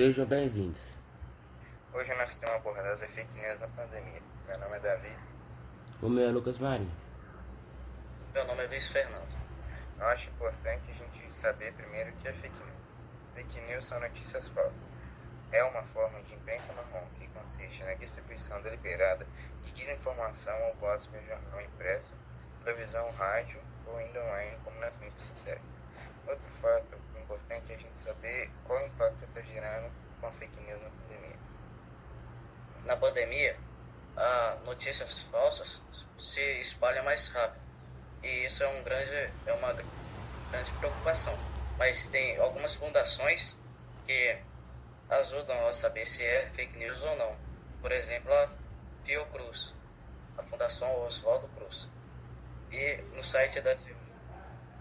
Sejam bem-vindos. Hoje nós temos abordado fake news na pandemia. Meu nome é Davi. O meu é Lucas Marinho. Meu nome é Luiz Fernando. Eu acho importante a gente saber primeiro o que é fake news. Fake news são notícias falsas. É uma forma de imprensa marrom que consiste na distribuição deliberada de desinformação ou votos pelo jornal impresso, televisão, rádio ou ainda online, como nas mídias sociais. Outro fato importante a gente saber qual impacto está gerando com a fake news na pandemia. Na pandemia, as notícias falsas se espalham mais rápido e isso é, um grande, é uma grande preocupação. Mas tem algumas fundações que ajudam a saber se é fake news ou não. Por exemplo, a Fiocruz, a Fundação Oswaldo Cruz. E no site da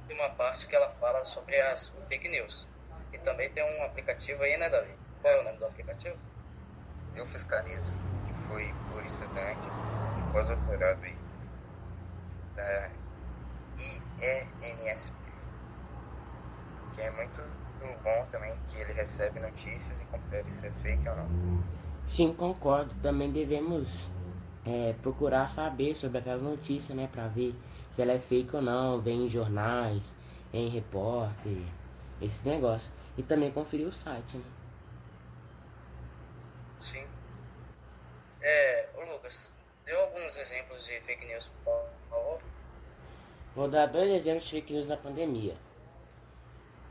tem uma parte que ela fala sobre as fake news. E também tem um aplicativo aí, né, Davi? Qual é o nome do aplicativo? Eu fiscalizo, que foi por estudantes e pós-doutorado aí, da IENSP, que é muito bom também, que ele recebe notícias e confere se é fake ou não. Sim, concordo. Também devemos é, procurar saber sobre aquela notícia, né, para ver se ela é fake ou não, vem em jornais, em repórter, esses negócios. E também conferir o site, né? Sim. É, ô Lucas, dê alguns exemplos de fake news, por favor. Vou dar dois exemplos de fake news na pandemia.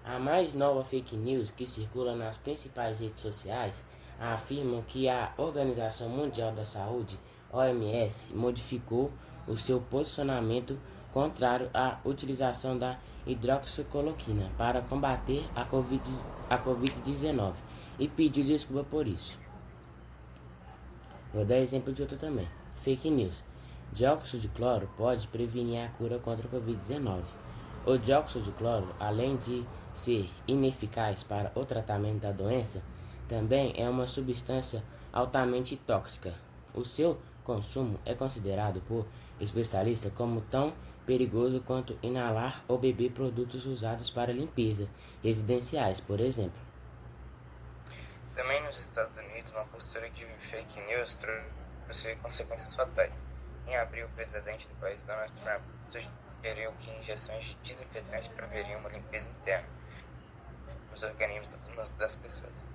A mais nova fake news que circula nas principais redes sociais afirma que a Organização Mundial da Saúde, OMS, modificou o seu posicionamento contrário à utilização da hidroxicloroquina para combater a Covid-19 e pediu desculpa por isso. Vou dar exemplo de outro também. Fake news. Dióxido de cloro pode prevenir a cura contra a Covid-19. O dióxido de cloro, além de ser ineficaz para o tratamento da doença, também é uma substância altamente tóxica. O seu consumo é considerado por especialistas como tão perigoso quanto inalar ou beber produtos usados para limpeza residenciais, por exemplo. Também nos Estados Unidos, uma postura de fake news trouxe consequências fatais. Em abril, o presidente do país, Donald Trump, sugeriu que injeções de desinfetantes preveriam uma limpeza interna nos organismos das pessoas,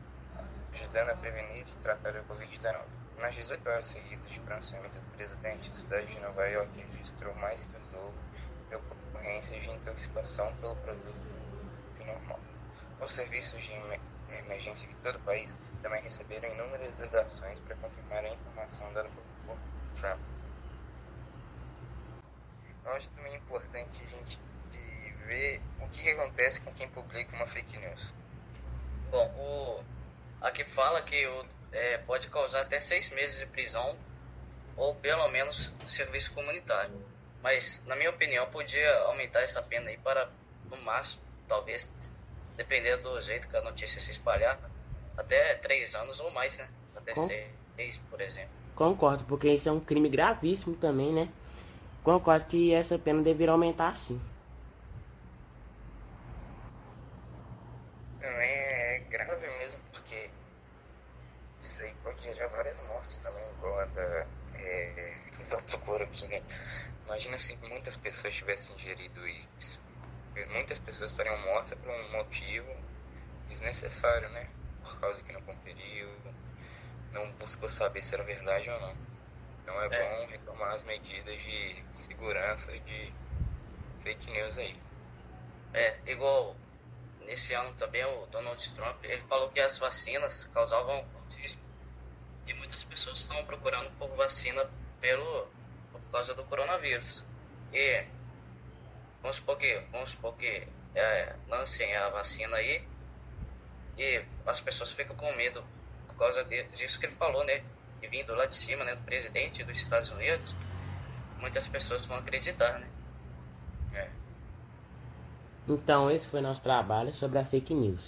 ajudando a prevenir e tratar a Covid-19. Nas 18 horas seguidas de pronunciamento do presidente, a cidade de Nova York registrou mais que o dobro de ocorrências de intoxicação pelo produto que normal. Os serviços de emergência de todo o país também receberam inúmeras ligações para confirmar a informação dada por Trump. Eu acho também importante a gente ver o que acontece com quem publica uma fake news. Bom, o, aqui fala que o, é, pode causar até seis meses de prisão ou pelo menos serviço comunitário. Mas, na minha opinião, podia aumentar essa pena aí para, no máximo, talvez, dependendo do jeito que a notícia se espalhar, até três anos ou mais, né? Até Com... seis, por exemplo. Concordo, porque isso é um crime gravíssimo também, né? Concordo que essa pena deveria aumentar sim. Também é grave mesmo, porque isso aí pode gerar várias mortes também, igual a da é, hidroxicloroquina. Imagina se muitas pessoas tivessem ingerido isso. Muitas pessoas estariam mortas por um motivo desnecessário, né? Por causa que não conferiu, não buscou saber se era verdade ou não. Então é, é. bom retomar as medidas de segurança de fake news aí. É, igual nesse ano também o Donald Trump, ele falou que as vacinas causavam. E muitas pessoas estão procurando por vacina pelo, por causa do coronavírus. E vamos supor que, vamos supor que é, lancem a vacina aí e as pessoas ficam com medo por causa de, disso que ele falou, né? E vindo lá de cima, né, do presidente dos Estados Unidos, muitas pessoas vão acreditar, né? É. Então, esse foi nosso trabalho sobre a fake news.